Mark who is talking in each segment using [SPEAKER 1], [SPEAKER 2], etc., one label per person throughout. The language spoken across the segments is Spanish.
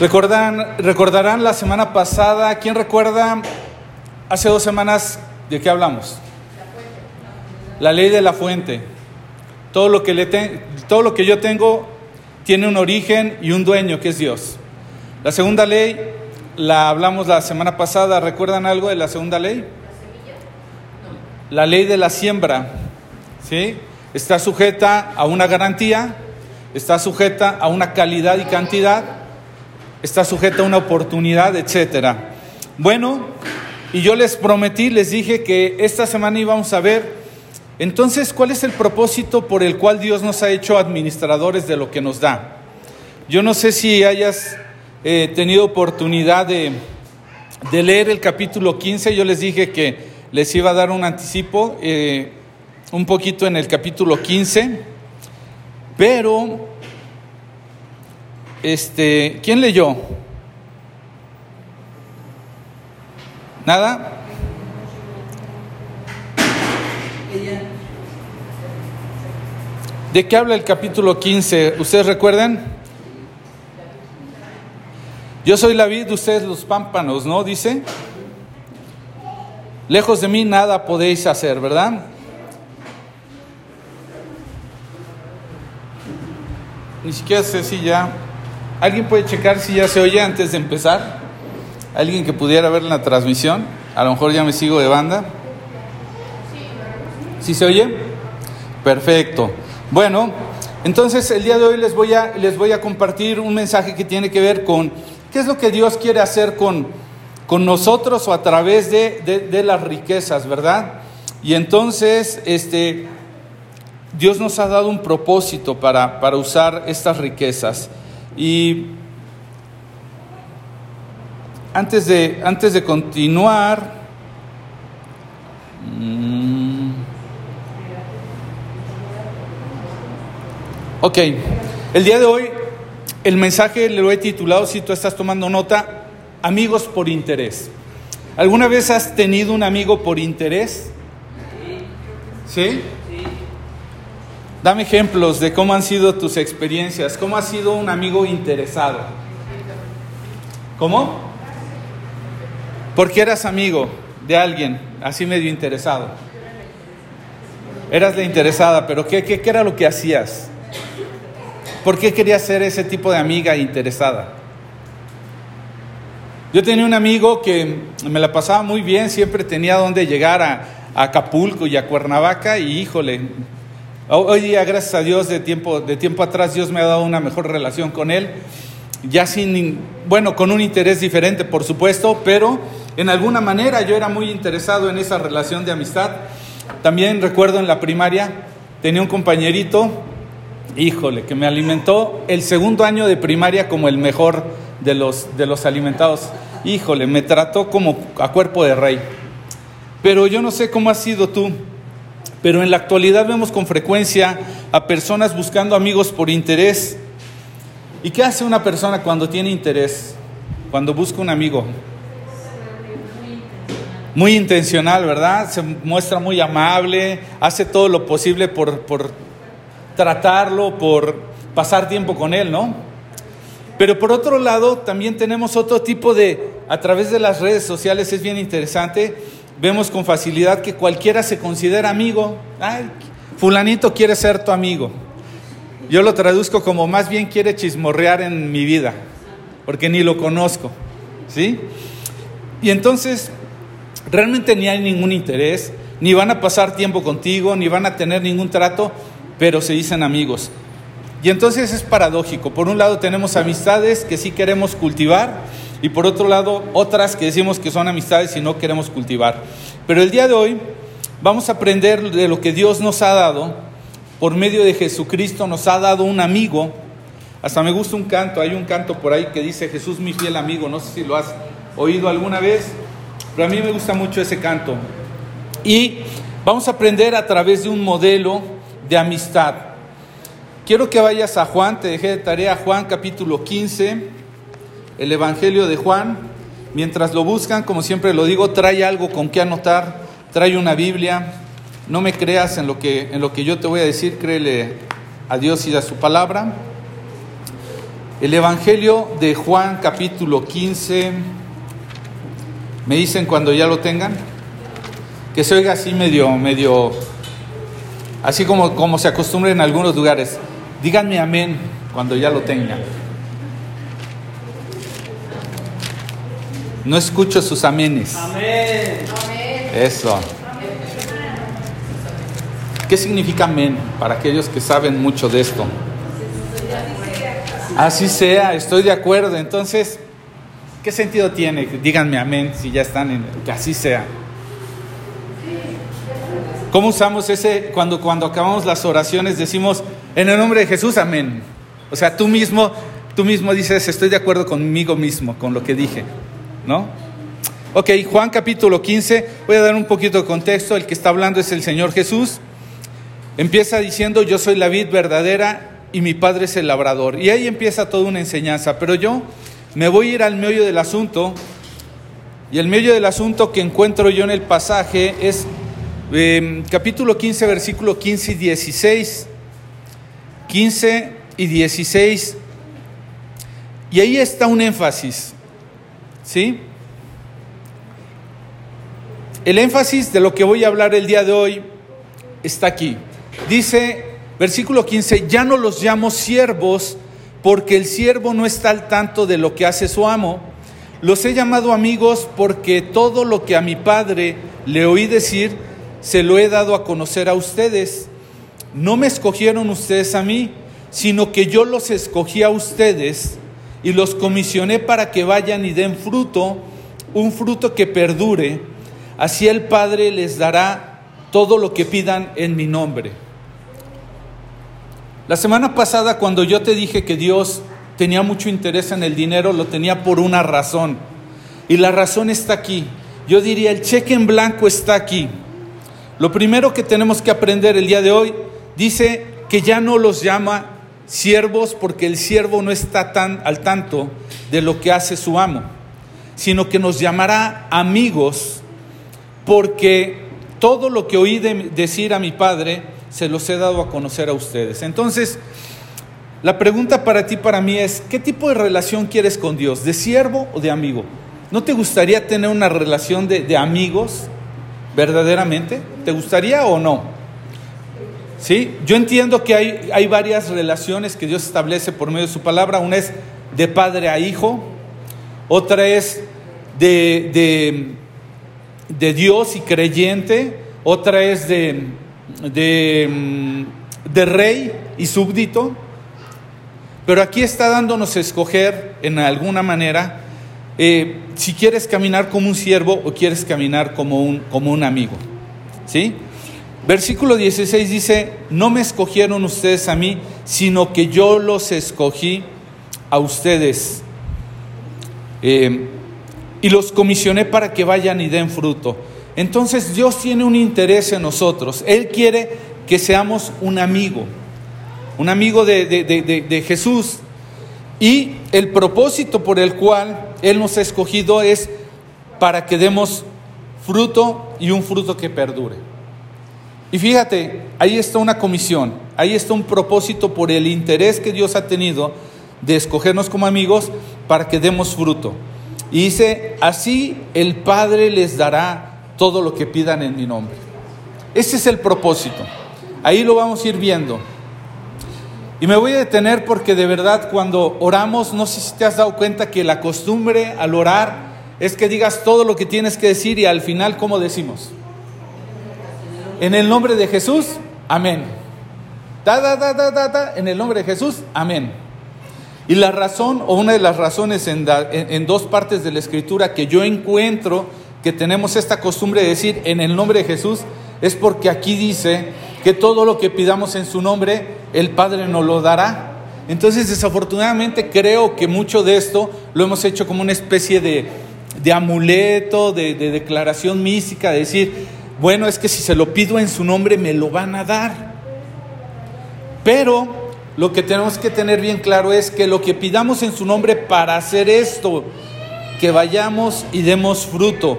[SPEAKER 1] Recordarán, recordarán la semana pasada, ¿quién recuerda hace dos semanas de qué hablamos? La ley de la fuente. Todo lo que, le todo lo que yo tengo tiene un origen y un dueño que es Dios. La segunda ley la hablamos la semana pasada. ¿Recuerdan algo de la segunda ley? La ley de la siembra. ¿sí? Está sujeta a una garantía, está sujeta a una calidad y cantidad, está sujeta a una oportunidad, etcétera. Bueno, y yo les prometí, les dije que esta semana íbamos a ver entonces, ¿cuál es el propósito por el cual Dios nos ha hecho administradores de lo que nos da? Yo no sé si hayas eh, tenido oportunidad de, leer el capítulo 15, yo les dije que les iba a dar un anticipo, eh, un poquito en el capítulo 15, pero, este, ¿quién leyó? ¿Nada? ¿De qué habla el capítulo 15? ¿Ustedes recuerdan? Yo soy la vid, ustedes los pámpanos, ¿no? Dice. Lejos de mí nada podéis hacer, ¿verdad? Ni siquiera sé si ya... ¿Alguien puede checar si ya se oye antes de empezar? ¿Alguien que pudiera ver la transmisión? A lo mejor ya me sigo de banda. ¿Sí se oye? Perfecto. Bueno, entonces el día de hoy les voy a, les voy a compartir un mensaje que tiene que ver con qué es lo que Dios quiere hacer con, con nosotros o a través de, de, las riquezas, ¿verdad? Y entonces, este, Dios nos ha dado un propósito para, para usar estas riquezas. Y antes de, antes de continuar, Ok, el día de hoy el mensaje lo he titulado, si tú estás tomando nota, amigos por interés. ¿Alguna vez has tenido un amigo por interés? ¿Sí? Dame ejemplos de cómo han sido tus experiencias, cómo has sido un amigo interesado. ¿Cómo? Porque eras amigo de alguien, así medio interesado. Eras la interesada, pero ¿qué, qué, qué era lo que hacías? ¿Por qué quería ser ese tipo de amiga interesada? Yo tenía un amigo que me la pasaba muy bien, siempre tenía donde llegar a, Acapulco y a Cuernavaca y híjole, hoy día gracias a Dios de tiempo, de tiempo atrás Dios me ha dado una mejor relación con él, ya sin, bueno, con un interés diferente por supuesto, pero en alguna manera yo era muy interesado en esa relación de amistad. También recuerdo en la primaria, tenía un compañerito híjole, que me alimentó el segundo año de primaria como el mejor de los, de los alimentados. Híjole, me trató como a cuerpo de rey. Pero yo no sé cómo has sido tú, pero en la actualidad vemos con frecuencia a personas buscando amigos por interés. ¿Y qué hace una persona cuando tiene interés? Cuando busca un amigo. Muy intencional, ¿verdad? Se muestra muy amable, hace todo lo posible por, por tratarlo, por pasar tiempo con él, ¿no? Pero por otro lado, también tenemos otro tipo de, a través de las redes sociales es bien interesante, vemos con facilidad que cualquiera se considera amigo. Ay, fulanito quiere ser tu amigo. Yo lo traduzco como más bien quiere chismorrear en mi vida, porque ni lo conozco, ¿sí? Y entonces, realmente ni hay ningún interés, ni van a pasar tiempo contigo, ni van a tener ningún trato, pero se dicen amigos. Y entonces es paradójico. Por un lado tenemos amistades que sí queremos cultivar y por otro lado otras que decimos que son amistades y no queremos cultivar. Pero el día de hoy vamos a aprender de lo que Dios nos ha dado. Por medio de Jesucristo nos ha dado un amigo. Hasta me gusta un canto, hay un canto por ahí que dice Jesús mi fiel amigo, no sé si lo has oído alguna vez, pero a mí me gusta mucho ese canto. Y vamos a aprender a través de un modelo de amistad. Quiero que vayas a Juan, te dejé de tarea Juan capítulo 15, el Evangelio de Juan. Mientras lo buscan, como siempre lo digo, trae algo con que anotar, trae una Biblia. No me creas en lo que, en lo que yo te voy a decir, créele a Dios y a su palabra. El Evangelio de Juan capítulo 15, me dicen cuando ya lo tengan, que se oiga así medio, medio, así como, como se acostumbra en algunos lugares. Díganme amén cuando ya lo tengan. No escucho sus amenes. Amén. Eso. ¿Qué significa amén para aquellos que saben mucho de esto? Así sea, estoy de acuerdo. Entonces, ¿qué sentido tiene? Díganme amén si ya están en que así sea. ¿Cómo usamos ese cuando cuando acabamos las oraciones decimos en el nombre de Jesús amén? O sea, tú mismo tú mismo dices, estoy de acuerdo conmigo mismo con lo que dije. ¿No? Ok, Juan capítulo 15, voy a dar un poquito de contexto, el que está hablando es el Señor Jesús. Empieza diciendo, yo soy la vid verdadera y mi Padre es el labrador. Y ahí empieza toda una enseñanza, pero yo me voy a ir al medio del asunto. Y el medio del asunto que encuentro yo en el pasaje es em, capítulo 15, versículo 15 y 16. 15 y 16. Y ahí está un énfasis. ¿Sí? El énfasis de lo que voy a hablar el día de hoy está aquí. Dice, versículo 15, ya no los llamo siervos porque el siervo no está al tanto de lo que hace su amo. Los he llamado amigos porque todo lo que a mi padre le oí decir, se lo he dado a conocer a ustedes. No me escogieron ustedes a mí, sino que yo los escogí a ustedes y los comisioné para que vayan y den fruto, un fruto que perdure. Así el Padre les dará todo lo que pidan en mi nombre. La semana pasada cuando yo te dije que Dios tenía mucho interés en el dinero, lo tenía por una razón. Y la razón está aquí. Yo diría, el cheque en blanco está aquí. Lo primero que tenemos que aprender el día de hoy dice que ya no los llama siervos porque el siervo no está tan al tanto de lo que hace su amo, sino que nos llamará amigos porque todo lo que oí decir a mi padre se los he dado a conocer a ustedes. Entonces, la pregunta para ti, para mí es, ¿qué tipo de relación quieres con Dios? ¿De siervo o de amigo? ¿No te gustaría tener una relación de, de amigos verdaderamente? ¿Te gustaría o no? ¿Sí? Yo entiendo que hay, hay varias relaciones que Dios establece por medio de su palabra. Una es de padre a hijo, otra es de, de, Dios y creyente, otra es de, de, mm, de rey y súbdito. Pero aquí está dándonos a escoger en alguna manera eh, si quieres caminar como un siervo o quieres caminar como un, como un amigo. ¿Sí? Versículo 16 dice, no me escogieron ustedes a mí, sino que yo los escogí a ustedes. Eh, y los comisioné para que vayan y den fruto. Entonces Dios tiene un interés en nosotros. Él quiere que seamos un amigo, un amigo de Jesús. Y el propósito por el cual Él nos ha escogido es para que demos fruto y un fruto que perdure. Y fíjate, ahí está una comisión, ahí está un propósito por el interés que Dios ha tenido de escogernos como amigos para que demos fruto. Y dice, así el Padre les dará todo lo que pidan en mi nombre. Ese es el propósito. Ahí lo vamos a ir viendo. Y me voy a detener porque de verdad cuando oramos, no sé si te has dado cuenta que la costumbre al orar es que digas todo lo que tienes que decir y al final, ¿cómo decimos? En el nombre de Jesús, amén. En el nombre de Jesús, amén. Y la razón, o una de las razones en, en, dos partes de la escritura que yo encuentro que tenemos esta costumbre de decir en el nombre de Jesús, es porque aquí dice que todo lo que pidamos en su nombre, el Padre nos lo dará. Entonces, desafortunadamente, creo que mucho de esto lo hemos hecho como una especie de, de amuleto, de, de declaración mística, de decir, bueno, es que si se lo pido en su nombre me lo van a dar. Pero lo que tenemos que tener bien claro es que lo que pidamos en su nombre para hacer esto, que vayamos y demos fruto,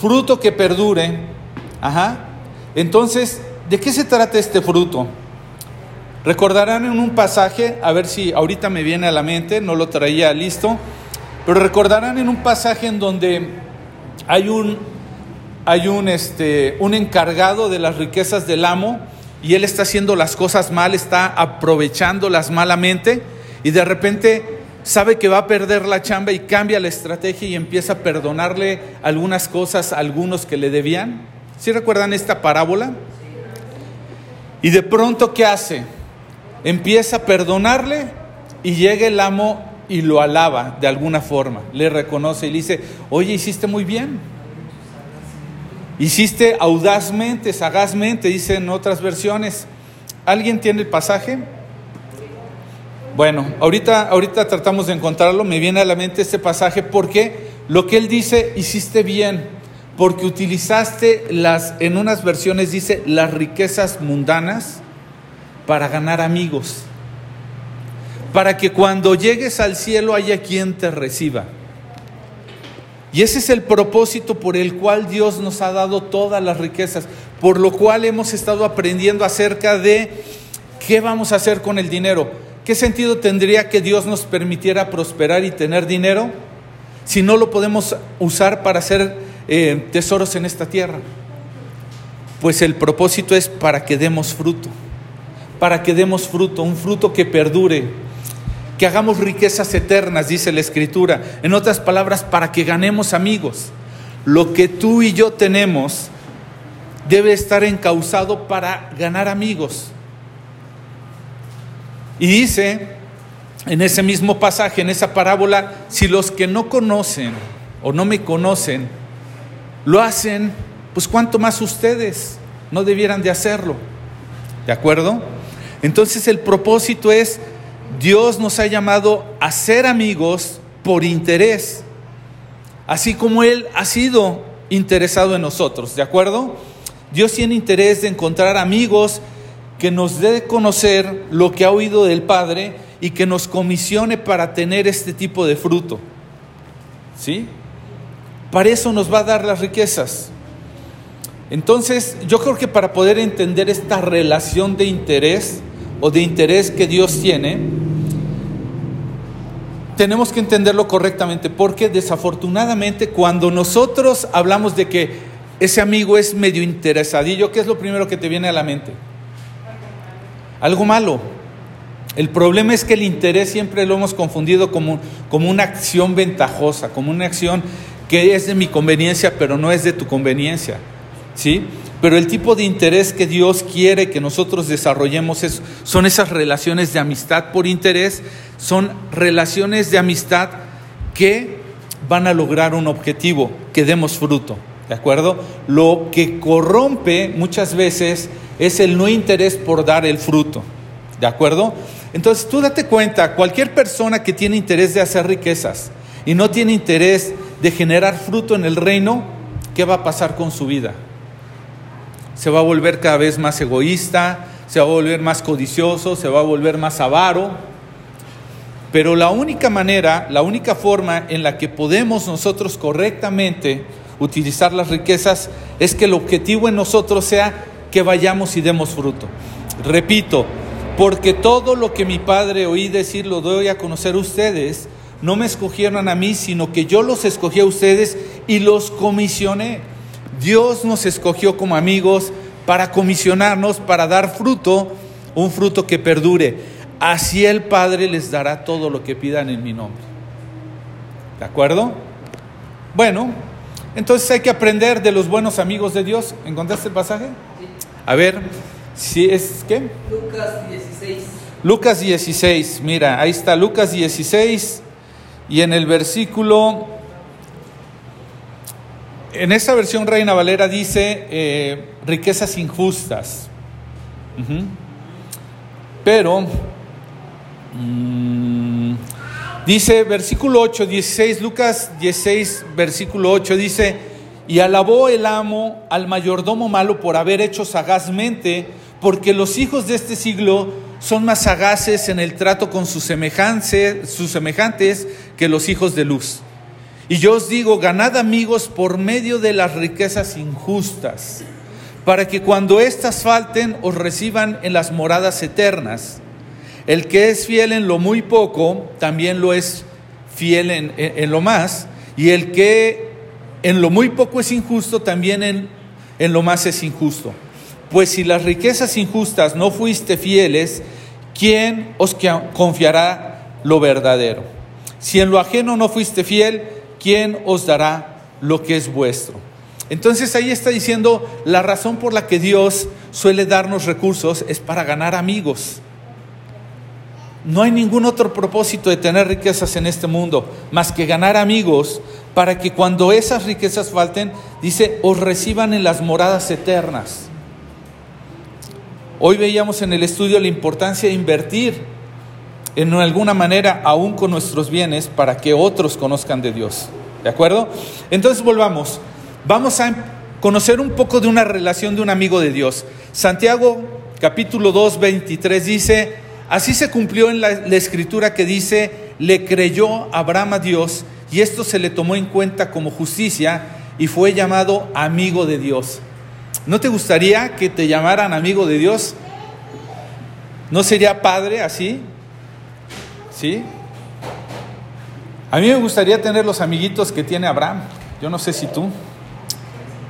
[SPEAKER 1] fruto que perdure. Ajá. Entonces, ¿de qué se trata este fruto? Recordarán en un pasaje, a ver si ahorita me viene a la mente, no lo traía listo, pero recordarán en un pasaje en donde hay un, hay un, este, un encargado de las riquezas del amo y él está haciendo las cosas mal, está aprovechándolas malamente y de repente sabe que va a perder la chamba y cambia la estrategia y empieza a perdonarle algunas cosas a algunos que le debían. ¿Sí recuerdan esta parábola? Y de pronto, ¿qué hace? Empieza a perdonarle y llega el amo y lo alaba de alguna forma, le reconoce y le dice, oye, hiciste muy bien. Hiciste audazmente, sagazmente, dicen otras versiones. ¿Alguien tiene el pasaje? Bueno, ahorita, ahorita tratamos de encontrarlo, me viene a la mente este pasaje porque lo que él dice, hiciste bien, porque utilizaste las, en unas versiones dice, las riquezas mundanas para ganar amigos, para que cuando llegues al cielo haya quien te reciba. Y ese es el propósito por el cual Dios nos ha dado todas las riquezas, por lo cual hemos estado aprendiendo acerca de qué vamos a hacer con el dinero. ¿Qué sentido tendría que Dios nos permitiera prosperar y tener dinero si no lo podemos usar para hacer eh, tesoros en esta tierra? Pues el propósito es para que demos fruto, para que demos fruto, un fruto que perdure, que hagamos riquezas eternas, dice la Escritura. En otras palabras, para que ganemos amigos. Lo que tú y yo tenemos debe estar encauzado para ganar amigos. Y dice en ese mismo pasaje, en esa parábola, si los que no conocen o no me conocen lo hacen, pues cuánto más ustedes no debieran de hacerlo. ¿De acuerdo? Entonces el propósito es Dios nos ha llamado a ser amigos por interés, así como Él ha sido interesado en nosotros, ¿de acuerdo? Dios tiene interés de encontrar amigos que nos dé conocer lo que ha oído del Padre y que nos comisione para tener este tipo de fruto. ¿Sí? Para eso nos va a dar las riquezas. Entonces, yo creo que para poder entender esta relación de interés o de interés que Dios tiene, tenemos que entenderlo correctamente, porque desafortunadamente cuando nosotros hablamos de que ese amigo es medio interesadillo, ¿qué es lo primero que te viene a la mente? Algo malo. El problema es que el interés siempre lo hemos confundido como, como una acción ventajosa, como una acción que es de mi conveniencia, pero no es de tu conveniencia. ¿Sí? Pero el tipo de interés que Dios quiere que nosotros desarrollemos es, son esas relaciones de amistad por interés, son relaciones de amistad que van a lograr un objetivo, que demos fruto. ¿De acuerdo? Lo que corrompe muchas veces es el no interés por dar el fruto. ¿De acuerdo? Entonces tú date cuenta, cualquier persona que tiene interés de hacer riquezas y no tiene interés de generar fruto en el reino, ¿qué va a pasar con su vida? Se va a volver cada vez más egoísta, se va a volver más codicioso, se va a volver más avaro. Pero la única manera, la única forma en la que podemos nosotros correctamente utilizar las riquezas es que el objetivo en nosotros sea que vayamos y demos fruto. Repito, porque todo lo que mi padre oí decir lo doy a conocer a ustedes, no me escogieron a mí, sino que yo los escogí a ustedes y los comisioné. Dios nos escogió como amigos para comisionarnos, para dar fruto, un fruto que perdure. Así el Padre les dará todo lo que pidan en mi nombre. ¿De acuerdo? Bueno, entonces hay que aprender de los buenos amigos de Dios. ¿Encontraste el pasaje? A ver, si es qué?
[SPEAKER 2] Lucas 16.
[SPEAKER 1] Lucas 16, mira, ahí está Lucas 16 y en el versículo en esa versión Reina Valera dice eh, riquezas injustas. Pero mm, dice versículo 8, 16, Lucas 16, versículo 8 dice, y alabó el amo al mayordomo malo por haber hecho sagazmente, porque los hijos de este siglo son más sagaces en el trato con sus semejantes que los hijos de luz. Y yo os digo, ganad amigos por medio de las riquezas injustas, para que cuando éstas falten os reciban en las moradas eternas. El que es fiel en lo muy poco, también lo es fiel en, en, lo más, y el que en lo muy poco es injusto, también en, en lo más es injusto. Pues si las riquezas injustas no fuiste fieles, ¿quién os confiará lo verdadero? Si en lo ajeno no fuiste fiel, ¿quién os dará lo que es vuestro? Entonces ahí está diciendo, la razón por la que Dios suele darnos recursos es para ganar amigos. No hay ningún otro propósito de tener riquezas en este mundo más que ganar amigos para que cuando esas riquezas falten, dice, os reciban en las moradas eternas. Hoy veíamos en el estudio la importancia de invertir en alguna manera aún con nuestros bienes para que otros conozcan de Dios. ¿De acuerdo? Entonces volvamos. Vamos a conocer un poco de una relación de un amigo de Dios. Santiago capítulo 2, 23 dice, así se cumplió en la, la escritura que dice, le creyó Abraham a Dios y esto se le tomó en cuenta como justicia y fue llamado amigo de Dios. ¿No te gustaría que te llamaran amigo de Dios? ¿No sería padre así? ¿Sí? A mí me gustaría tener los amiguitos que tiene Abraham. Yo no sé si tú.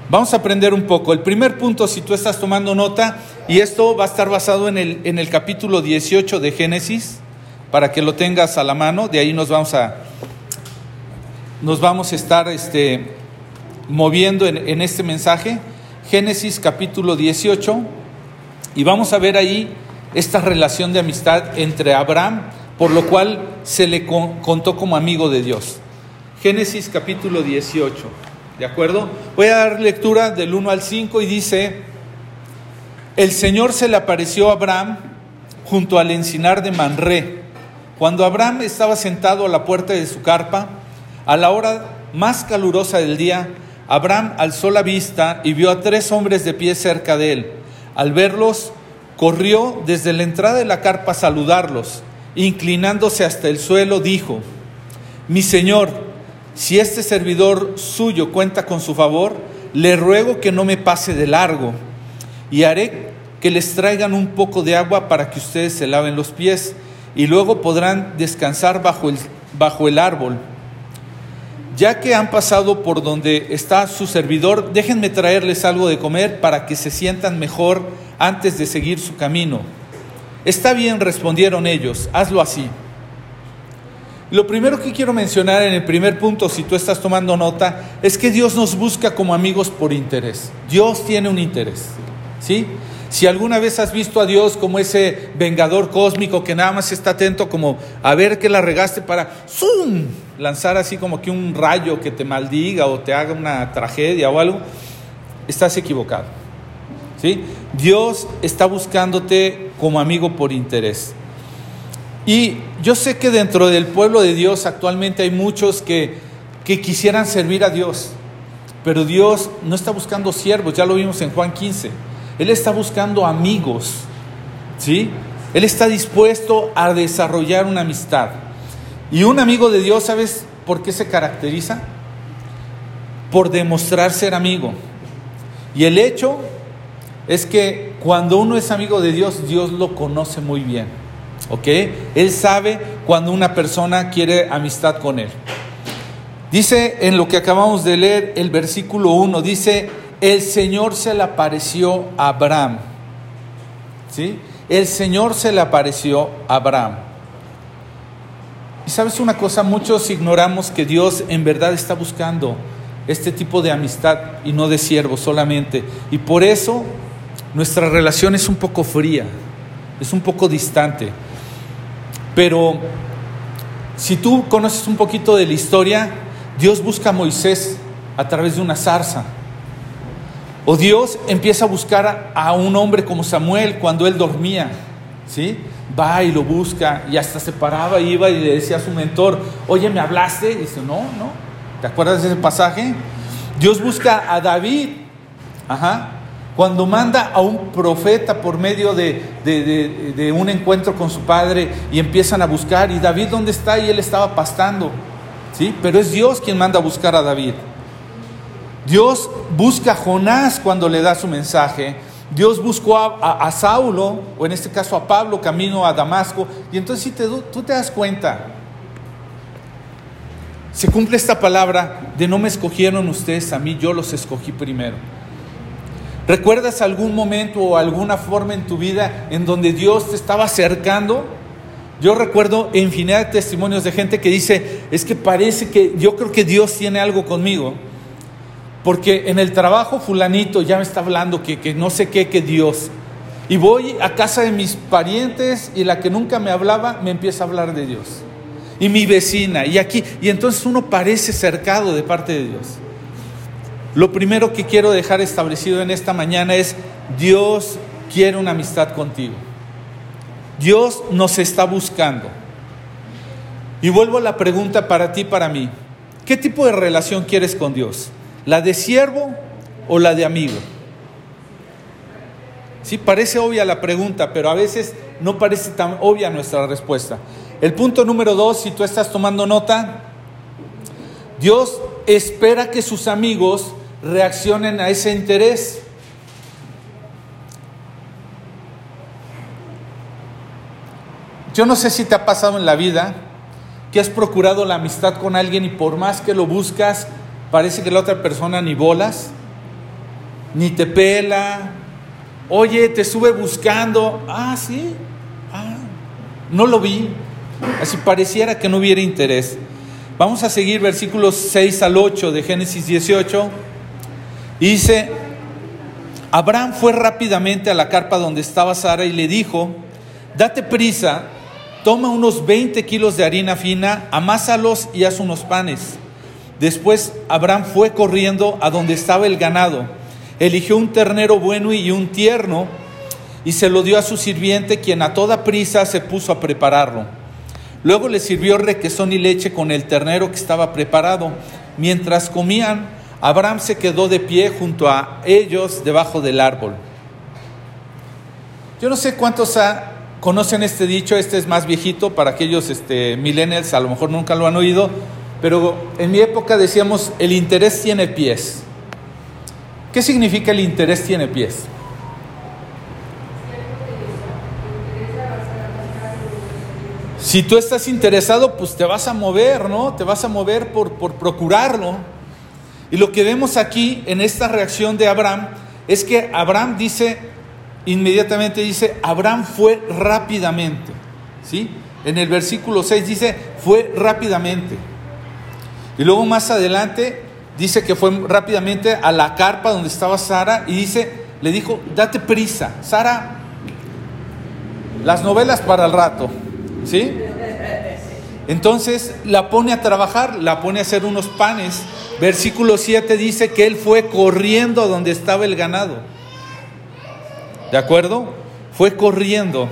[SPEAKER 1] Vamos a aprender un poco. El primer punto, si tú estás tomando nota, y esto va a estar basado en el, en el capítulo 18 de Génesis, para que lo tengas a la mano, de ahí nos vamos a, nos vamos a estar este, moviendo en, en este mensaje. Génesis capítulo 18, y vamos a ver ahí esta relación de amistad entre Abraham, por lo cual se le contó como amigo de Dios. Génesis capítulo 18. ¿De acuerdo? Voy a dar lectura del 1 al 5 y dice, el Señor se le apareció a Abraham junto al encinar de Manré. Cuando Abraham estaba sentado a la puerta de su carpa, a la hora más calurosa del día, Abraham alzó la vista y vio a tres hombres de pie cerca de él. Al verlos, corrió desde la entrada de la carpa a saludarlos. Inclinándose hasta el suelo, dijo, Mi Señor, si este servidor suyo cuenta con su favor, le ruego que no me pase de largo y haré que les traigan un poco de agua para que ustedes se laven los pies y luego podrán descansar bajo el, bajo el árbol. Ya que han pasado por donde está su servidor, déjenme traerles algo de comer para que se sientan mejor antes de seguir su camino. Está bien, respondieron ellos, hazlo así. Lo primero que quiero mencionar en el primer punto, si tú estás tomando nota, es que Dios nos busca como amigos por interés. Dios tiene un interés. ¿Sí? Si alguna vez has visto a Dios como ese vengador cósmico que nada más está atento como a ver que la regaste para ¡zum! lanzar así como que un rayo que te maldiga o te haga una tragedia o algo, estás equivocado. ¿Sí? Dios está buscándote como amigo por interés. Y yo sé que dentro del pueblo de Dios actualmente hay muchos que, que quisieran servir a Dios, pero Dios no está buscando siervos, ya lo vimos en Juan 15. Él está buscando amigos, ¿sí? Él está dispuesto a desarrollar una amistad. Y un amigo de Dios, ¿sabes por qué se caracteriza? Por demostrar ser amigo. Y el hecho es que cuando uno es amigo de Dios, Dios lo conoce muy bien. ¿Ok? Él sabe cuando una persona quiere amistad con él. Dice en lo que acabamos de leer, el versículo 1, dice, el Señor se le apareció a Abraham. ¿Sí? El Señor se le apareció a Abraham. Y sabes una cosa, muchos ignoramos que Dios en verdad está buscando este tipo de amistad y no de siervo solamente. Y por eso nuestra relación es un poco fría, es un poco distante. Pero si tú conoces un poquito de la historia, Dios busca a Moisés a través de una zarza. O Dios empieza a buscar a un hombre como Samuel cuando él dormía. ¿Sí? Va y lo busca y hasta se paraba, iba y le decía a su mentor, oye, ¿me hablaste? Y dice, no, no. ¿Te acuerdas de ese pasaje? Dios busca a David. Ajá. Cuando manda a un profeta por medio de, un encuentro con su padre y empiezan a buscar, y David dónde está y él estaba pastando, ¿sí? Pero es Dios quien manda a buscar a David. Dios busca a Jonás cuando le da su mensaje. Dios buscó a, Saulo, o en este caso a Pablo, camino a Damasco. Y entonces si te, tú te das cuenta, se cumple esta palabra de no me escogieron ustedes a mí, yo los escogí primero. ¿Recuerdas algún momento o alguna forma en tu vida en donde Dios te estaba acercando? Yo recuerdo infinidad de testimonios de gente que dice, es que parece que yo creo que Dios tiene algo conmigo. Porque en el trabajo fulanito ya me está hablando que, que no sé qué, que Dios. Y voy a casa de mis parientes y la que nunca me hablaba me empieza a hablar de Dios. Y mi vecina, y aquí, y entonces uno parece cercado de parte de Dios. Lo primero que quiero dejar establecido en esta mañana es, Dios quiere una amistad contigo. Dios nos está buscando. Y vuelvo a la pregunta para ti, para mí. ¿Qué tipo de relación quieres con Dios? ¿La de siervo o la de amigo? Sí, parece obvia la pregunta, pero a veces no parece tan obvia nuestra respuesta. El punto número dos, si tú estás tomando nota, Dios espera que sus amigos reaccionen a ese interés. Yo no sé si te ha pasado en la vida que has procurado la amistad con alguien y por más que lo buscas, parece que la otra persona ni bolas, ni te pela. Oye, te sube buscando. Ah, sí. Ah, no lo vi. Así pareciera que no hubiera interés. Vamos a seguir versículos 6 al 8 de Génesis 18. Dice, Abraham fue rápidamente a la carpa donde estaba Sara y le dijo, date prisa, toma unos 20 kilos de harina fina, amásalos y haz unos panes. Después Abraham fue corriendo a donde estaba el ganado, eligió un ternero bueno y un tierno y se lo dio a su sirviente, quien a toda prisa se puso a prepararlo. Luego le sirvió requesón y leche con el ternero que estaba preparado. Mientras comían, Abraham se quedó de pie junto a ellos debajo del árbol. Yo no sé cuántos conocen este dicho, este es más viejito, para aquellos este, millennials a lo mejor nunca lo han oído, pero en mi época decíamos, el interés tiene pies. ¿Qué significa el interés tiene pies? Si tú estás interesado, pues te vas a mover, ¿no? Te vas a mover por, por procurarlo. Y lo que vemos aquí en esta reacción de Abraham es que Abraham dice, inmediatamente dice, Abraham fue rápidamente. ¿Sí? En el versículo 6 dice, fue rápidamente. Y luego más adelante dice que fue rápidamente a la carpa donde estaba Sara y dice, le dijo, date prisa. Sara, las novelas para el rato. ¿Sí? Entonces la pone a trabajar, la pone a hacer unos panes. Versículo 7 dice que él fue corriendo donde estaba el ganado. ¿De acuerdo? Fue corriendo.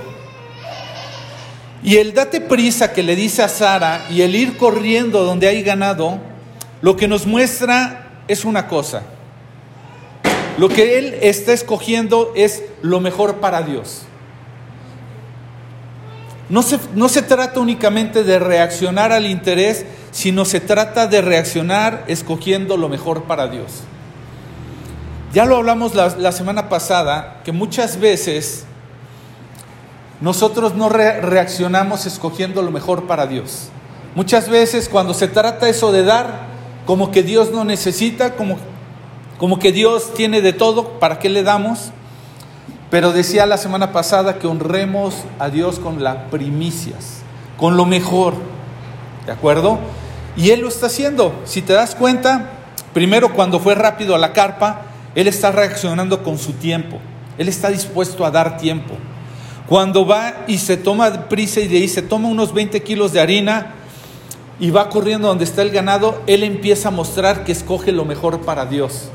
[SPEAKER 1] Y el date prisa que le dice a Sara y el ir corriendo donde hay ganado, lo que nos muestra es una cosa. Lo que él está escogiendo es lo mejor para Dios. No se, no se trata únicamente de reaccionar al interés, sino se trata de reaccionar escogiendo lo mejor para Dios. Ya lo hablamos la, semana pasada, que muchas veces nosotros no reaccionamos escogiendo lo mejor para Dios. Muchas veces cuando se trata eso de dar, como que Dios no necesita, como, como que Dios tiene de todo, ¿para qué le damos? Pero decía la semana pasada que honremos a Dios con las primicias, con lo mejor. ¿De acuerdo? Y Él lo está haciendo. Si te das cuenta, primero cuando fue rápido a la carpa, Él está reaccionando con su tiempo. Él está dispuesto a dar tiempo. Cuando va y se toma prisa y ahí se toma unos 20 kilos de harina y va corriendo donde está el ganado, Él empieza a mostrar que escoge lo mejor para Dios.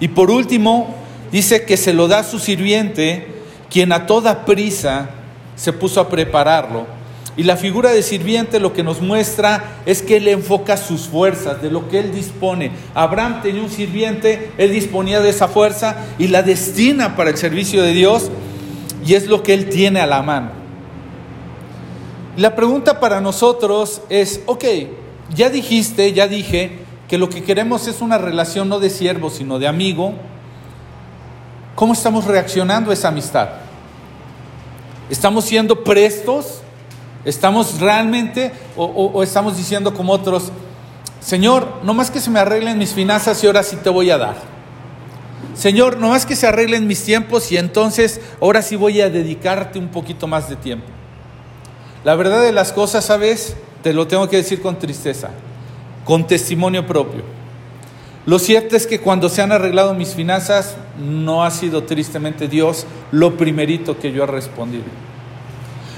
[SPEAKER 1] Y por último, dice que se lo da a su sirviente, quien a toda prisa se puso a prepararlo. Y la figura de sirviente lo que nos muestra es que él enfoca sus fuerzas, de lo que él dispone. Abraham tenía un sirviente, él disponía de esa fuerza y la destina para el servicio de Dios y es lo que él tiene a la mano. La pregunta para nosotros es, ok, ya dijiste, ya dije que lo que queremos es una relación no de siervo, sino de amigo, ¿cómo estamos reaccionando a esa amistad? ¿Estamos siendo prestos? ¿Estamos realmente o, estamos diciendo como otros, Señor, no más que se me arreglen mis finanzas y ahora sí te voy a dar? Señor, no más que se arreglen mis tiempos y entonces ahora sí voy a dedicarte un poquito más de tiempo. La verdad de las cosas, ¿sabes? Te lo tengo que decir con tristeza, con testimonio propio. Lo cierto es que cuando se han arreglado mis finanzas, no ha sido tristemente Dios lo primerito que yo he respondido.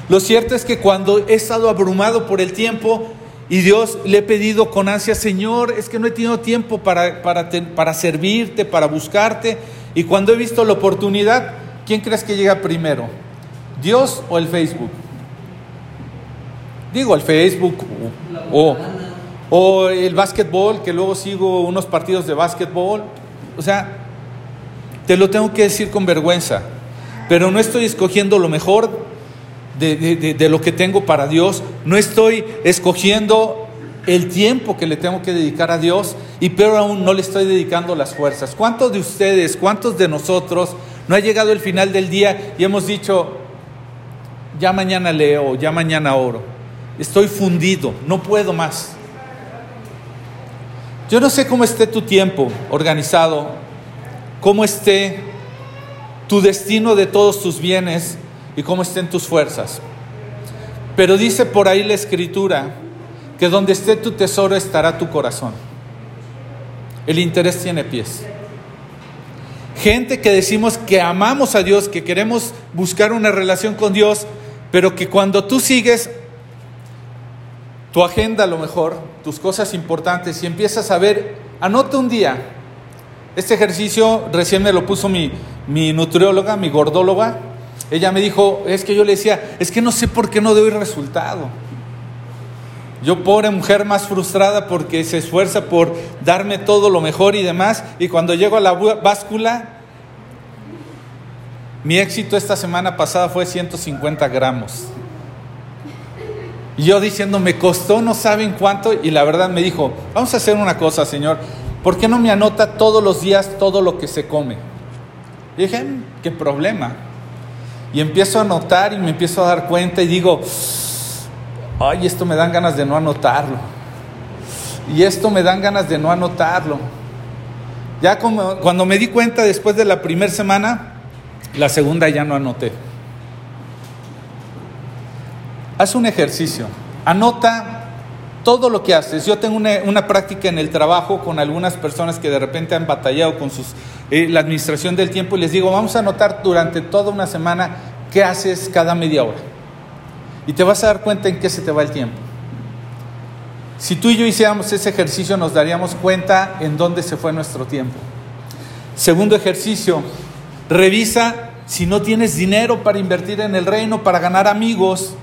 [SPEAKER 1] Lo cierto es que cuando he estado abrumado por el tiempo y Dios le he pedido con ansia, Señor, es que no he tenido tiempo para, para, para servirte, para buscarte, y cuando he visto la oportunidad, ¿quién crees que llega primero? ¿Dios o el Facebook? Digo, el Facebook o, o el básquetbol, que luego sigo unos partidos de básquetbol. O sea, te lo tengo que decir con vergüenza, pero no estoy escogiendo lo mejor de, lo que tengo para Dios, no estoy escogiendo el tiempo que le tengo que dedicar a Dios y peor aún no le estoy dedicando las fuerzas. ¿Cuántos de ustedes, cuántos de nosotros no ha llegado el final del día y hemos dicho, ya mañana leo, ya mañana oro? Estoy fundido, no puedo más. Yo no sé cómo esté tu tiempo organizado, cómo esté tu destino de todos tus bienes, y cómo estén tus fuerzas. Pero dice por ahí la escritura que donde esté tu tesoro estará tu corazón. El interés tiene pies. Gente que decimos que amamos a Dios, que queremos buscar una relación con Dios, pero que cuando tú sigues tu agenda a lo mejor, tus cosas importantes y empiezas a ver, anota un día. Este ejercicio recién me lo puso mi, mi nutrióloga, mi gordóloga, ella me dijo, es que yo le decía, es que no sé por qué no doy resultado. Yo pobre mujer más frustrada porque se esfuerza por darme todo lo mejor y demás, y cuando llego a la báscula, mi éxito esta semana pasada fue 150 gramos. Y yo diciendo, me costó no saben cuánto, y la verdad me dijo, vamos a hacer una cosa, Señor, ¿por qué no me anota todos los días todo lo que se come? Y dije, mm, ¿qué problema? Y empiezo a anotar y me empiezo a dar cuenta y digo, ay, esto me dan ganas de no anotarlo. Y esto me dan ganas de no anotarlo. Ya como, cuando me di cuenta después de la primera semana, la segunda ya no anoté. Haz un ejercicio, anota todo lo que haces. Yo tengo una, práctica en el trabajo con algunas personas que de repente han batallado con sus, eh, la administración del tiempo y les digo, vamos a anotar durante toda una semana qué haces cada media hora. Y te vas a dar cuenta en qué se te va el tiempo. Si tú y yo hiciéramos ese ejercicio nos daríamos cuenta en dónde se fue nuestro tiempo. Segundo ejercicio, revisa si no tienes dinero para invertir en el reino, para ganar amigos,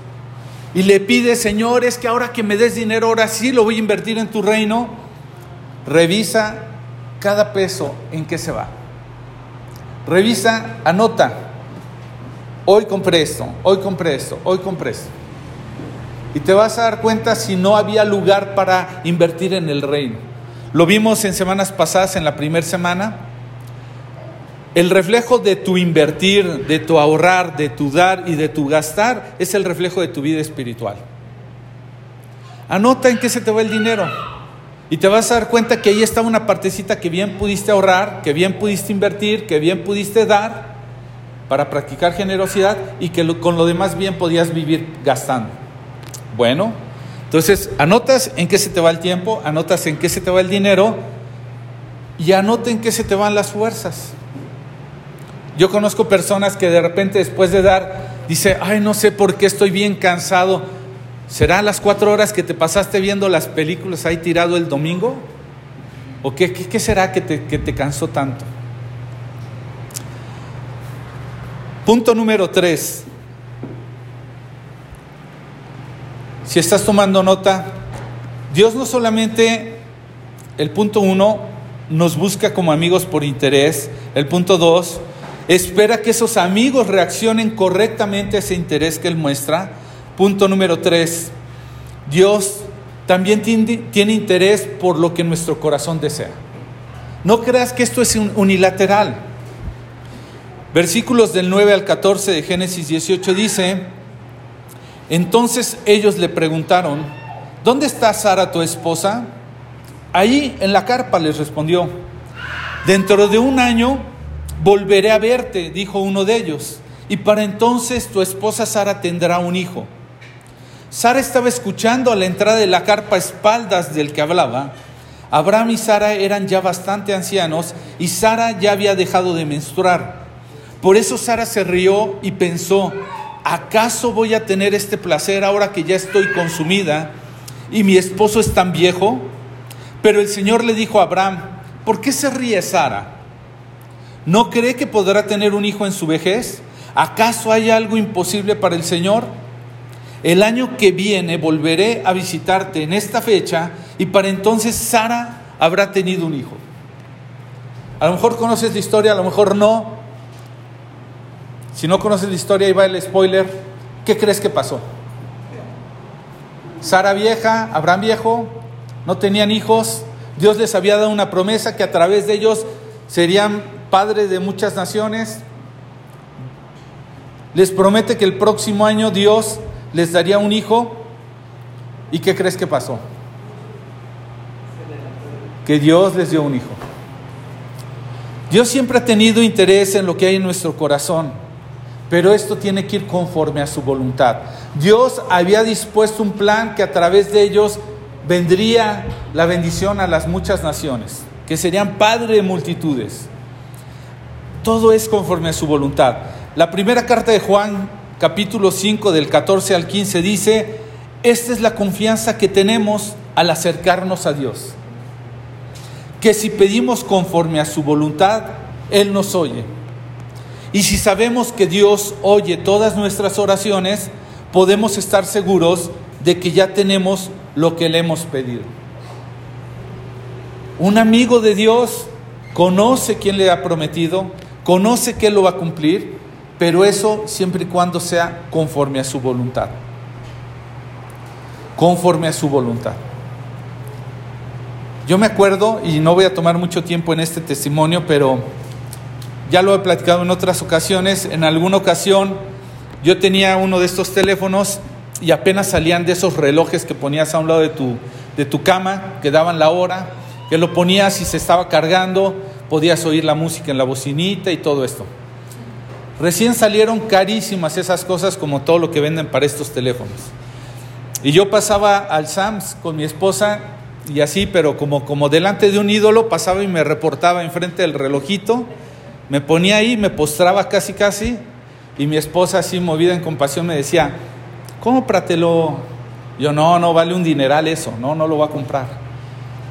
[SPEAKER 1] y le pide, Señor, es que ahora que me des dinero, ahora sí lo voy a invertir en tu reino. Revisa cada peso en qué se va. Revisa, anota. Hoy compré esto, hoy compré esto, hoy compré esto. Y te vas a dar cuenta si no había lugar para invertir en el reino. Lo vimos en semanas pasadas, en la primera semana. El reflejo de tu invertir, de tu ahorrar, de tu dar y de tu gastar es el reflejo de tu vida espiritual. Anota en qué se te va el dinero y te vas a dar cuenta que ahí está una partecita que bien pudiste ahorrar, que bien pudiste invertir, que bien pudiste dar para practicar generosidad y que con lo demás bien podías vivir gastando. Bueno, entonces anotas en qué se te va el tiempo, anotas en qué se te va el dinero y anota en qué se te van las fuerzas. Yo conozco personas que de repente después de dar, dice, ay, no sé por qué estoy bien cansado. ¿Será las cuatro horas que te pasaste viendo las películas ahí tirado el domingo? ¿O qué, qué, será que te, que te cansó tanto? Punto número tres. Si estás tomando nota, Dios no solamente, el punto uno, nos busca como amigos por interés. El punto dos, Espera que esos amigos reaccionen correctamente a ese interés que Él muestra. Punto número tres. Dios también tiene interés por lo que nuestro corazón desea. No creas que esto es unilateral. Versículos del 9 al 14 de Génesis 18 dice, entonces ellos le preguntaron, ¿dónde está Sara tu esposa? Ahí en la carpa les respondió, dentro de un año volveré a verte, dijo uno de ellos, y para entonces tu esposa Sara tendrá un hijo. Sara estaba escuchando a la entrada de la carpa espaldas del que hablaba. Abraham y Sara eran ya bastante ancianos y Sara ya había dejado de menstruar. Por eso Sara se rió y pensó, ¿acaso voy a tener este placer ahora que ya estoy consumida y mi esposo es tan viejo? Pero el Señor le dijo a Abraham, ¿por qué se ríe Sara? ¿No cree que podrá tener un hijo en su vejez? ¿Acaso hay algo imposible para el Señor? El año que viene volveré a visitarte en esta fecha y para entonces Sara habrá tenido un hijo. A lo mejor conoces la historia, a lo mejor no. Si no conoces la historia, ahí va el spoiler. ¿Qué crees que pasó? Sara vieja, Abraham viejo, no tenían hijos. Dios les había dado una promesa que a través de ellos serían padres de muchas naciones. Les promete que el próximo año Dios les daría un hijo. ¿Y qué crees que pasó? Que Dios les dio un hijo. Dios siempre ha tenido interés en lo que hay en nuestro corazón, pero esto tiene que ir conforme a su voluntad. Dios había dispuesto un plan que a través de ellos vendría la bendición a las muchas naciones, que serían padre de multitudes. Todo es conforme a su voluntad. La primera carta de Juan capítulo 5 del 14 al 15 dice, esta es la confianza que tenemos al acercarnos a Dios, que si pedimos conforme a su voluntad, Él nos oye. Y si sabemos que Dios oye todas nuestras oraciones, podemos estar seguros de que ya tenemos lo que le hemos pedido. Un amigo de Dios conoce quién le ha prometido, conoce que lo va a cumplir pero eso siempre y cuando sea conforme a su voluntad. Conforme a su voluntad. Yo me acuerdo, y no voy a tomar mucho tiempo en este testimonio, pero ya lo he platicado en otras ocasiones, en alguna ocasión yo tenía uno de estos teléfonos y apenas salían de esos relojes que ponías a un lado de tu, de tu cama, que daban la hora, que lo ponías y se estaba cargando, podías oír la música en la bocinita y todo esto. Recién salieron carísimas esas cosas como todo lo que venden para estos teléfonos. Y yo pasaba al Sams con mi esposa y así, pero como, como delante de un ídolo, pasaba y me reportaba enfrente del relojito, me ponía ahí, me postraba casi casi, y mi esposa así movida en compasión me decía, cómpratelo. Yo no, no vale un dineral eso, no, no lo voy a comprar.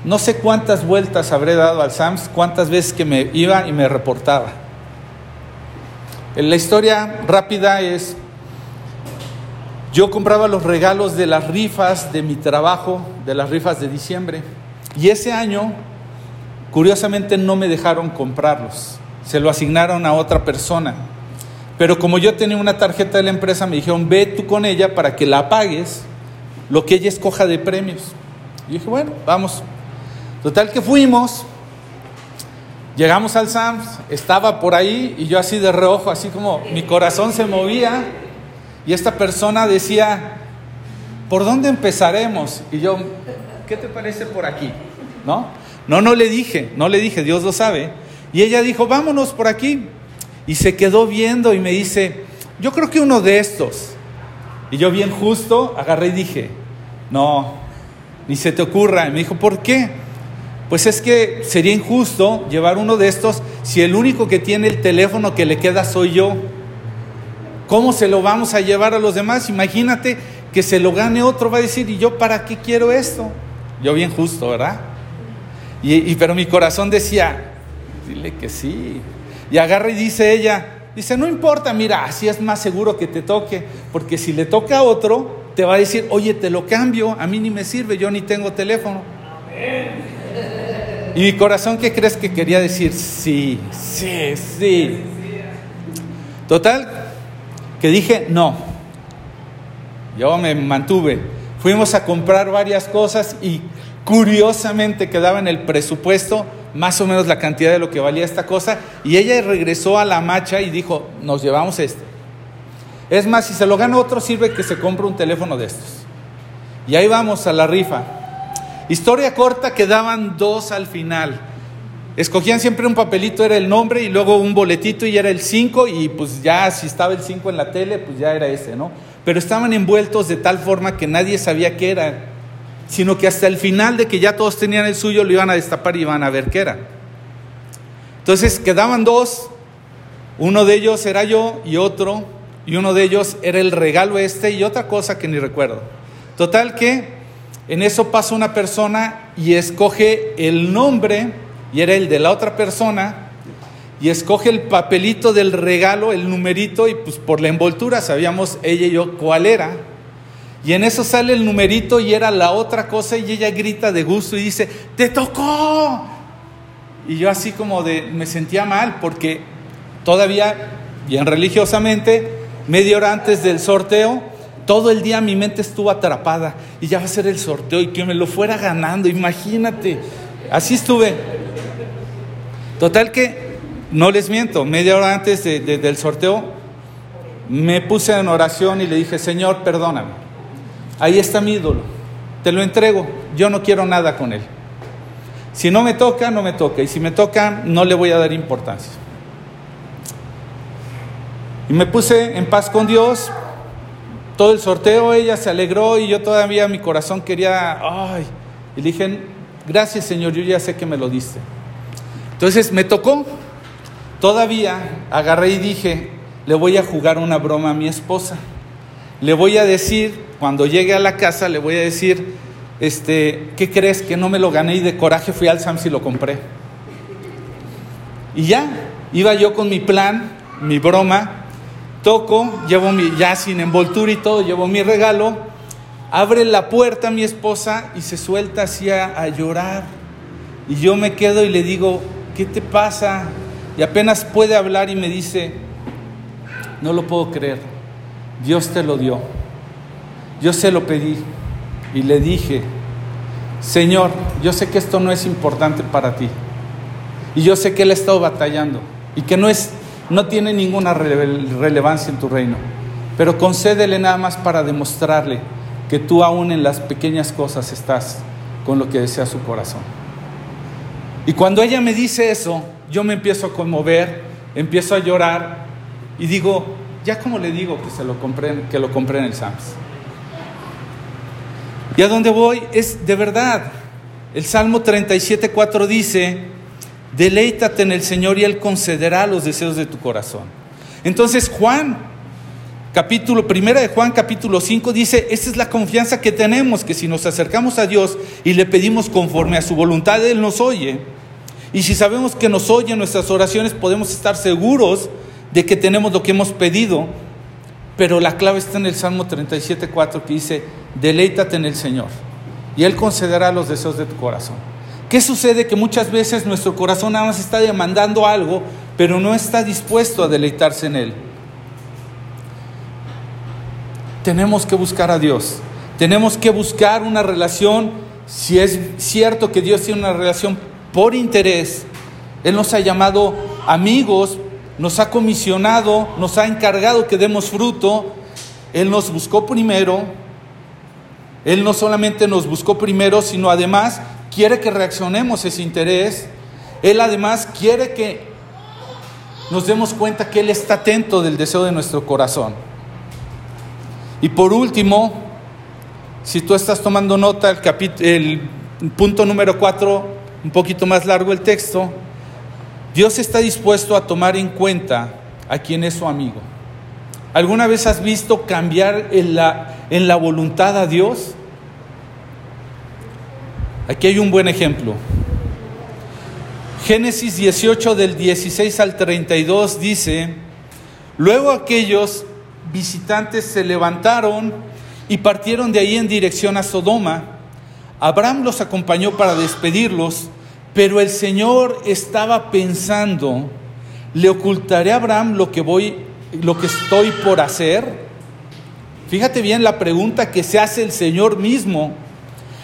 [SPEAKER 1] No sé cuántas vueltas habré dado al Sams, cuántas veces que me iba y me reportaba. La historia rápida es, yo compraba los regalos de las rifas de mi trabajo, de las rifas de diciembre, y ese año, curiosamente, no me dejaron comprarlos, se lo asignaron a otra persona. Pero como yo tenía una tarjeta de la empresa, me dijeron, ve tú con ella para que la pagues lo que ella escoja de premios. Y dije, bueno, vamos. Total que fuimos, Llegamos al Sams, estaba por ahí y yo así de reojo, así como mi corazón se movía y esta persona decía, ¿por dónde empezaremos? Y yo, ¿qué te parece por aquí? ¿No? No, no le dije, no le dije, Dios lo sabe. Y ella dijo, vámonos por aquí. Y se quedó viendo y me dice, yo creo que uno de estos. Y yo bien justo agarré y dije, no, ni se te ocurra. Y me dijo, ¿por qué? Pues es que sería injusto llevar uno de estos si el único que tiene el teléfono que le queda soy yo. ¿Cómo se lo vamos a llevar a los demás? Imagínate que se lo gane otro, va a decir, ¿y yo para qué quiero esto? Yo bien justo, ¿verdad? Y, pero mi corazón decía, dile que sí. Y agarra y dice ella, dice, no importa, mira, así es más seguro que te toque, porque si le toca a otro, te va a decir, oye, te lo cambio, a mí ni me sirve, yo ni tengo teléfono. Amén. Y mi corazón, ¿qué crees que quería decir? Sí, sí, sí. Total, que dije no. Yo me mantuve. Fuimos a comprar varias cosas y curiosamente quedaba en el presupuesto más o menos la cantidad de lo que valía esta cosa. Y ella regresó a la macha y dijo, nos llevamos este. Es más, si se lo gana otro, sirve que se compre un teléfono de estos. Y ahí vamos a la rifa. Historia corta, quedaban dos al final. Escogían siempre un papelito, era el nombre, y luego un boletito y era el 5, y pues ya si estaba el 5 en la tele, pues ya era ese, ¿no? Pero estaban envueltos de tal forma que nadie sabía qué era, sino que hasta el final de que ya todos tenían el suyo, lo iban a destapar y iban a ver qué era. Entonces quedaban dos, uno de ellos era yo y otro, y uno de ellos era el regalo este y otra cosa que ni recuerdo. Total que en eso pasa una persona y escoge el nombre, y era el de la otra persona, y escoge el papelito del regalo, el numerito, y pues por la envoltura sabíamos ella y yo cuál era. Y en eso sale el numerito y era la otra cosa y ella grita de gusto y dice, te tocó. Y yo así como de, me sentía mal porque todavía, bien religiosamente, media hora antes del sorteo, todo el día mi mente estuvo atrapada y ya va a ser el sorteo y que me lo fuera ganando, imagínate. Así estuve. Total que, no les miento, media hora antes del sorteo me puse en oración y le dije, Señor, perdóname. Ahí está mi ídolo. Te lo entrego. Yo no quiero nada con él. Si no me toca, no me toca. Y si me toca, no le voy a dar importancia. Y me puse en paz con Dios, todo el sorteo, ella se alegró y yo todavía mi corazón quería, ay, y le dije, gracias Señor, yo ya sé que me lo diste. Entonces me tocó, todavía agarré y dije, le voy a jugar una broma a mi esposa. Le voy a decir, cuando llegue a la casa, le voy a decir, este, ¿qué crees? Que no me lo gané y de coraje fui al Sams y lo compré. Y ya, iba yo con mi plan, mi broma, Toco, llevo mi, ya sin envoltura y todo, llevo mi regalo. Abre la puerta mi esposa y se suelta así a, llorar. Y yo me quedo y le digo, ¿qué te pasa? Y apenas puede hablar y me dice, no lo puedo creer, Dios te lo dio. Yo se lo pedí y le dije, Señor, yo sé que esto no es importante para ti. Y yo sé que Él ha estado batallando y que no es no tiene ninguna relevancia en tu reino, pero concédele nada más para demostrarle que tú aún en las pequeñas cosas estás con lo que desea su corazón. Y cuando ella me dice eso, yo me empiezo a conmover, empiezo a llorar y digo, ya como le digo que se lo compré, que lo compré en el Sams. Y a dónde voy es de verdad. El Salmo 37.4 dice, Deleítate en el Señor y Él concederá los deseos de tu corazón. Entonces Juan, capítulo, primera de Juan, capítulo 5, dice, esta es la confianza que tenemos, que si nos acercamos a Dios y le pedimos conforme a su voluntad, Él nos oye. Y si sabemos que nos oye nuestras oraciones, podemos estar seguros de que tenemos lo que hemos pedido. Pero la clave está en el Salmo 37, 4, que dice, deleítate en el Señor y Él concederá los deseos de tu corazón. ¿Qué sucede? Que muchas veces nuestro corazón nada más está demandando algo, pero no está dispuesto a deleitarse en él. Tenemos que buscar a Dios. Tenemos que buscar una relación, si es cierto que Dios tiene una relación por interés. Él nos ha llamado amigos, nos ha comisionado, nos ha encargado que demos fruto. Él nos buscó primero. Él no solamente nos buscó primero, sino además quiere que reaccionemos ese interés. Él además quiere que nos demos cuenta que Él está atento del deseo de nuestro corazón. Y por último, si tú estás tomando nota, el, el punto número cuatro, un poquito más largo el texto, Dios está dispuesto a tomar en cuenta a quien es su amigo. ¿Alguna vez has visto cambiar en la, en la voluntad a Dios? Aquí hay un buen ejemplo. Génesis 18 del 16 al 32 dice, luego aquellos visitantes se levantaron y partieron de ahí en dirección a Sodoma. Abraham los acompañó para despedirlos, pero el Señor estaba pensando, ¿le ocultaré a Abraham lo que voy lo que estoy por hacer? Fíjate bien la pregunta que se hace el Señor mismo.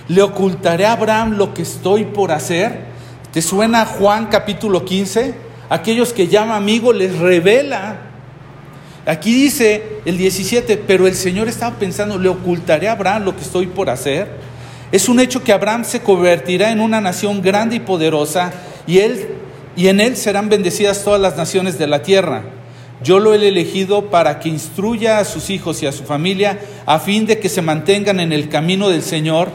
[SPEAKER 1] ¿Le ocultaré a Abraham lo que estoy por hacer? ¿Te suena Juan capítulo 15? Aquellos que llama amigo les revela. Aquí dice el 17, pero el Señor estaba pensando, ¿le ocultaré a Abraham lo que estoy por hacer? Es un hecho que Abraham se convertirá en una nación grande y poderosa y, él, y en él serán bendecidas todas las naciones de la tierra. Yo lo he elegido para que instruya a sus hijos y a su familia a fin de que se mantengan en el camino del Señor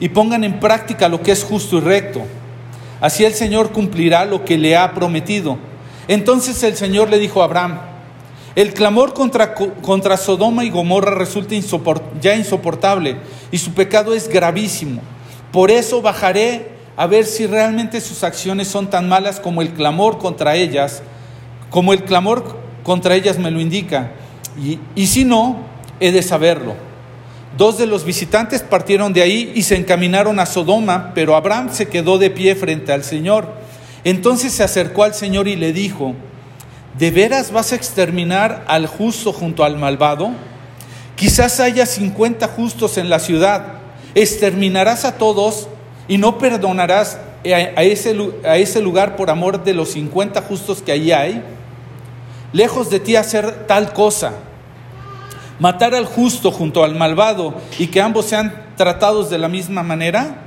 [SPEAKER 1] y pongan en práctica lo que es justo y recto. Así el Señor cumplirá lo que le ha prometido. Entonces el Señor le dijo a Abraham, el clamor contra, contra Sodoma y Gomorra resulta ya insoportable y su pecado es gravísimo. Por eso bajaré a ver si realmente sus acciones son tan malas como el clamor contra ellas, como el clamor contra ellas me lo indica. Y, y si no, he de saberlo. Dos de los visitantes partieron de ahí y se encaminaron a Sodoma, pero Abraham se quedó de pie frente al Señor. Entonces se acercó al Señor y le dijo, ¿de veras vas a exterminar al justo junto al malvado? Quizás haya cincuenta justos en la ciudad. Exterminarás a todos y no perdonarás a ese, a ese lugar por amor de los cincuenta justos que allí hay lejos de ti hacer tal cosa, matar al justo junto al malvado y que ambos sean tratados de la misma manera?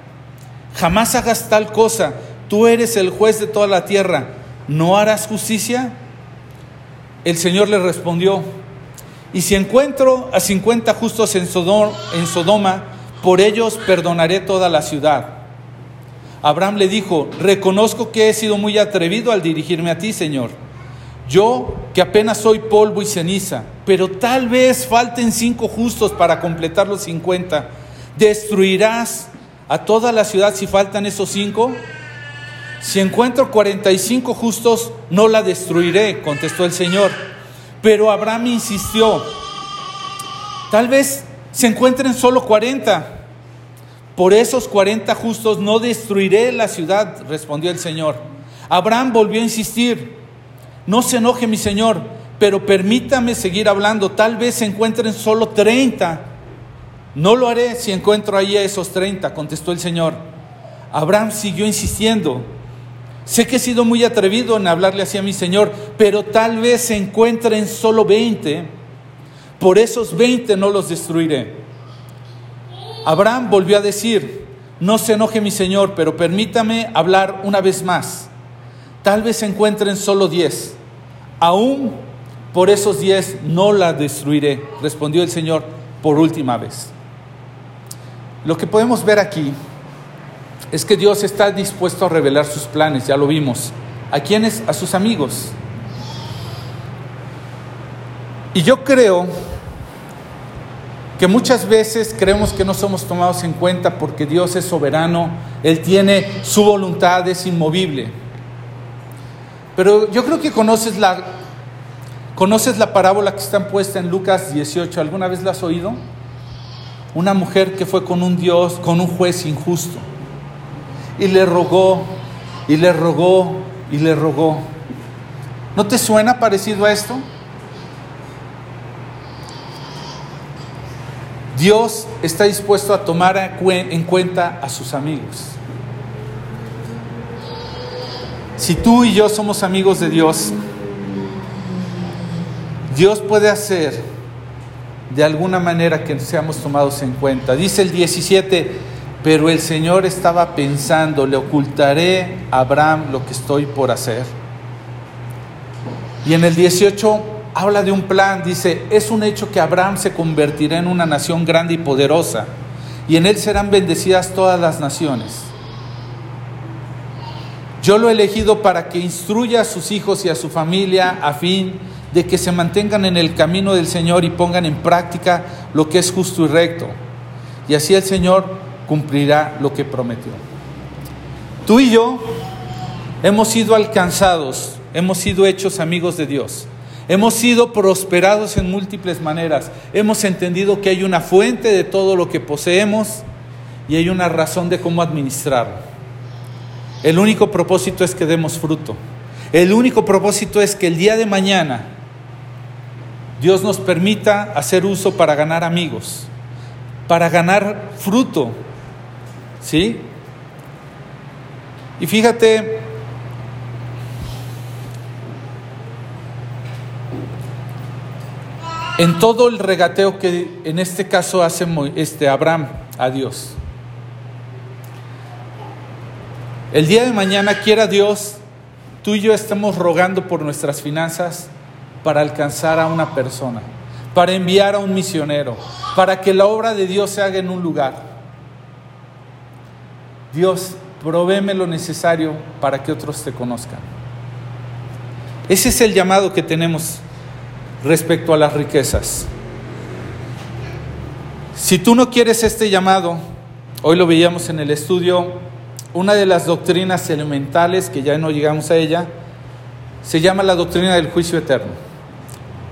[SPEAKER 1] Jamás hagas tal cosa, tú eres el juez de toda la tierra, ¿no harás justicia? El Señor le respondió, y si encuentro a cincuenta justos en Sodoma, por ellos perdonaré toda la ciudad. Abraham le dijo, reconozco que he sido muy atrevido al dirigirme a ti, Señor yo que apenas soy polvo y ceniza, pero tal vez falten cinco justos para completar los cincuenta. ¿Destruirás a toda la ciudad si faltan esos cinco? Si encuentro cuarenta y cinco justos, no la destruiré, contestó el Señor. Pero Abraham insistió, tal vez se encuentren solo cuarenta. Por esos cuarenta justos no destruiré la ciudad, respondió el Señor. Abraham volvió a insistir, no se enoje mi Señor, pero permítame seguir hablando. Tal vez se encuentren solo 30. No lo haré si encuentro ahí a esos 30, contestó el Señor. Abraham siguió insistiendo. Sé que he sido muy atrevido en hablarle así a mi Señor, pero tal vez se encuentren solo 20. Por esos 20 no los destruiré. Abraham volvió a decir, no se enoje mi Señor, pero permítame hablar una vez más. Tal vez se encuentren solo diez. Aún por esos diez no la destruiré, respondió el Señor por última vez. Lo que podemos ver aquí es que Dios está dispuesto a revelar sus planes, ya lo vimos. ¿A quiénes? A sus amigos. Y yo creo que muchas veces creemos que no somos tomados en cuenta porque Dios es soberano, Él tiene su voluntad, es inmovible. Pero yo creo que conoces la, conoces la parábola que está puesta en Lucas 18. ¿Alguna vez la has oído? Una mujer que fue con un Dios, con un juez injusto. Y le rogó, y le rogó, y le rogó. ¿No te suena parecido a esto? Dios está dispuesto a tomar en cuenta a sus amigos. Si tú y yo somos amigos de Dios, Dios puede hacer de alguna manera que seamos tomados en cuenta. Dice el 17, pero el Señor estaba pensando, le ocultaré a Abraham lo que estoy por hacer. Y en el 18 habla de un plan, dice, es un hecho que Abraham se convertirá en una nación grande y poderosa, y en él serán bendecidas todas las naciones. Yo lo he elegido para que instruya a sus hijos y a su familia a fin de que se mantengan en el camino del Señor y pongan en práctica lo que es justo y recto. Y así el Señor cumplirá lo que prometió. Tú y yo hemos sido alcanzados, hemos sido hechos amigos de Dios. Hemos sido prosperados en múltiples maneras. Hemos entendido que hay una fuente de todo lo que poseemos y hay una razón de cómo administrarlo. El único propósito es que demos fruto. El único propósito es que el día de mañana Dios nos permita hacer uso para ganar amigos, para ganar fruto. ¿Sí? Y fíjate, en todo el regateo que en este caso hace este Abraham a Dios. El día de mañana quiera Dios, tú y yo estemos rogando por nuestras finanzas para alcanzar a una persona, para enviar a un misionero, para que la obra de Dios se haga en un lugar. Dios, provéeme lo necesario para que otros te conozcan. Ese es el llamado que tenemos respecto a las riquezas. Si tú no quieres este llamado, hoy lo veíamos en el estudio, una de las doctrinas elementales, que ya no llegamos a ella, se llama la doctrina del juicio eterno.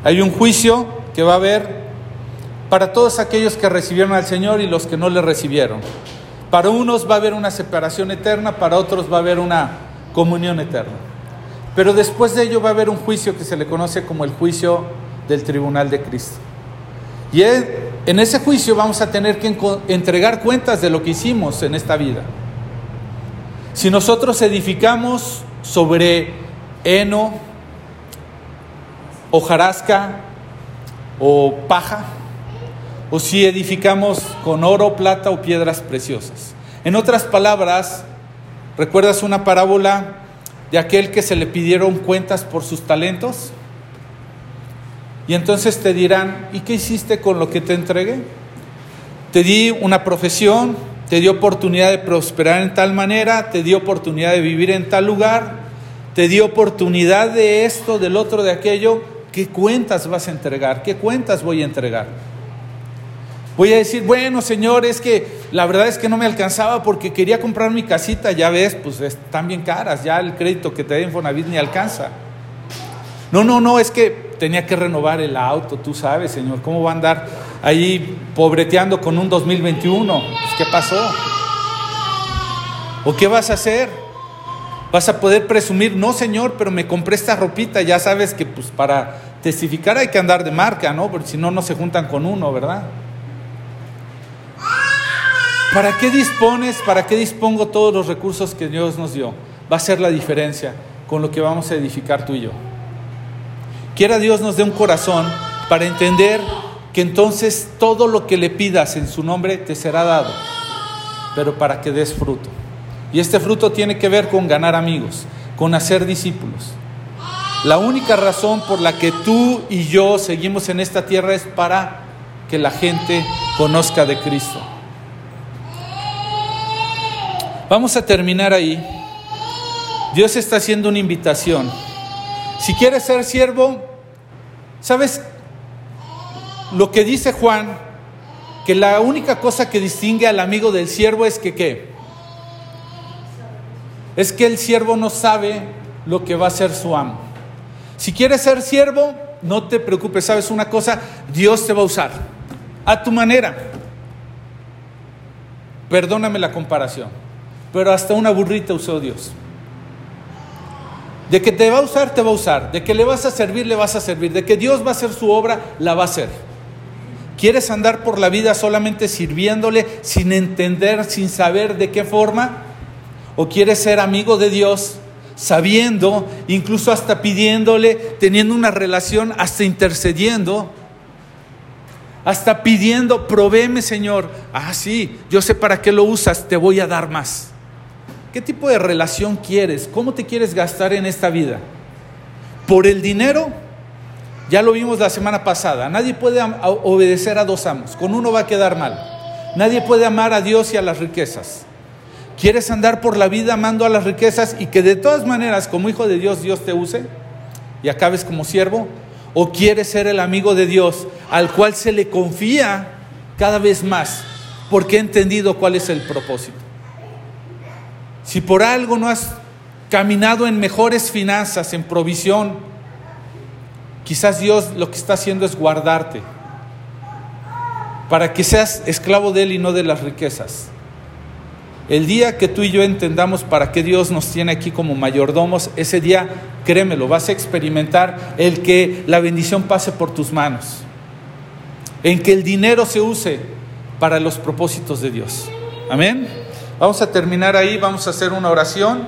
[SPEAKER 1] Hay un juicio que va a haber para todos aquellos que recibieron al Señor y los que no le recibieron. Para unos va a haber una separación eterna, para otros va a haber una comunión eterna. Pero después de ello va a haber un juicio que se le conoce como el juicio del tribunal de Cristo. Y en ese juicio vamos a tener que entregar cuentas de lo que hicimos en esta vida. Si nosotros edificamos sobre heno, hojarasca o paja, o si edificamos con oro, plata o piedras preciosas. En otras palabras, ¿recuerdas una parábola de aquel que se le pidieron cuentas por sus talentos? Y entonces te dirán, ¿y qué hiciste con lo que te entregué? Te di una profesión, te di oportunidad de prosperar en tal manera, te di oportunidad de vivir en tal lugar, te di oportunidad de esto, del otro, de aquello. ¿Qué cuentas vas a entregar? ¿Qué cuentas voy a entregar? Voy a decir, bueno, Señor, es que la verdad es que no me alcanzaba porque quería comprar mi casita, ya ves, pues están bien caras, ya el crédito que te da Infonavit ni alcanza. No, no, no, es que tenía que renovar el auto, tú sabes, Señor, ¿cómo va a andar ahí pobreteando con un 2021? Pues, ¿Qué pasó? ¿O qué vas a hacer? ¿Vas a poder presumir? No, Señor, pero me compré esta ropita, ya sabes que pues para testificar hay que andar de marca, ¿no? Porque si no, no se juntan con uno, ¿verdad? ¿Para qué dispones? ¿Para qué dispongo todos los recursos que Dios nos dio? Va a ser la diferencia con lo que vamos a edificar tú y yo. Quiera Dios nos dé un corazón para entender que entonces todo lo que le pidas en su nombre te será dado, pero para que des fruto. Y este fruto tiene que ver con ganar amigos, con hacer discípulos. La única razón por la que tú y yo seguimos en esta tierra es para que la gente conozca de Cristo. Vamos a terminar ahí. Dios está haciendo una invitación. Si quieres ser siervo, ¿sabes lo que dice Juan? Que la única cosa que distingue al amigo del siervo es que qué? Es que el siervo no sabe lo que va a hacer su amo. Si quieres ser siervo, no te preocupes, sabes una cosa, Dios te va a usar a tu manera. Perdóname la comparación pero hasta una burrita usó Dios. De que te va a usar, te va a usar. De que le vas a servir, le vas a servir. De que Dios va a hacer su obra, la va a hacer. ¿Quieres andar por la vida solamente sirviéndole sin entender, sin saber de qué forma? ¿O quieres ser amigo de Dios sabiendo, incluso hasta pidiéndole, teniendo una relación, hasta intercediendo? Hasta pidiendo, provéeme Señor. Ah, sí, yo sé para qué lo usas, te voy a dar más. ¿Qué tipo de relación quieres? ¿Cómo te quieres gastar en esta vida? ¿Por el dinero? Ya lo vimos la semana pasada. Nadie puede obedecer a dos amos. Con uno va a quedar mal. Nadie puede amar a Dios y a las riquezas. ¿Quieres andar por la vida amando a las riquezas y que de todas maneras como hijo de Dios Dios te use y acabes como siervo? ¿O quieres ser el amigo de Dios al cual se le confía cada vez más porque ha entendido cuál es el propósito? Si por algo no has caminado en mejores finanzas, en provisión, quizás Dios lo que está haciendo es guardarte para que seas esclavo de Él y no de las riquezas. El día que tú y yo entendamos para qué Dios nos tiene aquí como mayordomos, ese día, créemelo, vas a experimentar el que la bendición pase por tus manos, en que el dinero se use para los propósitos de Dios. Amén. Vamos a terminar ahí, vamos a hacer una oración.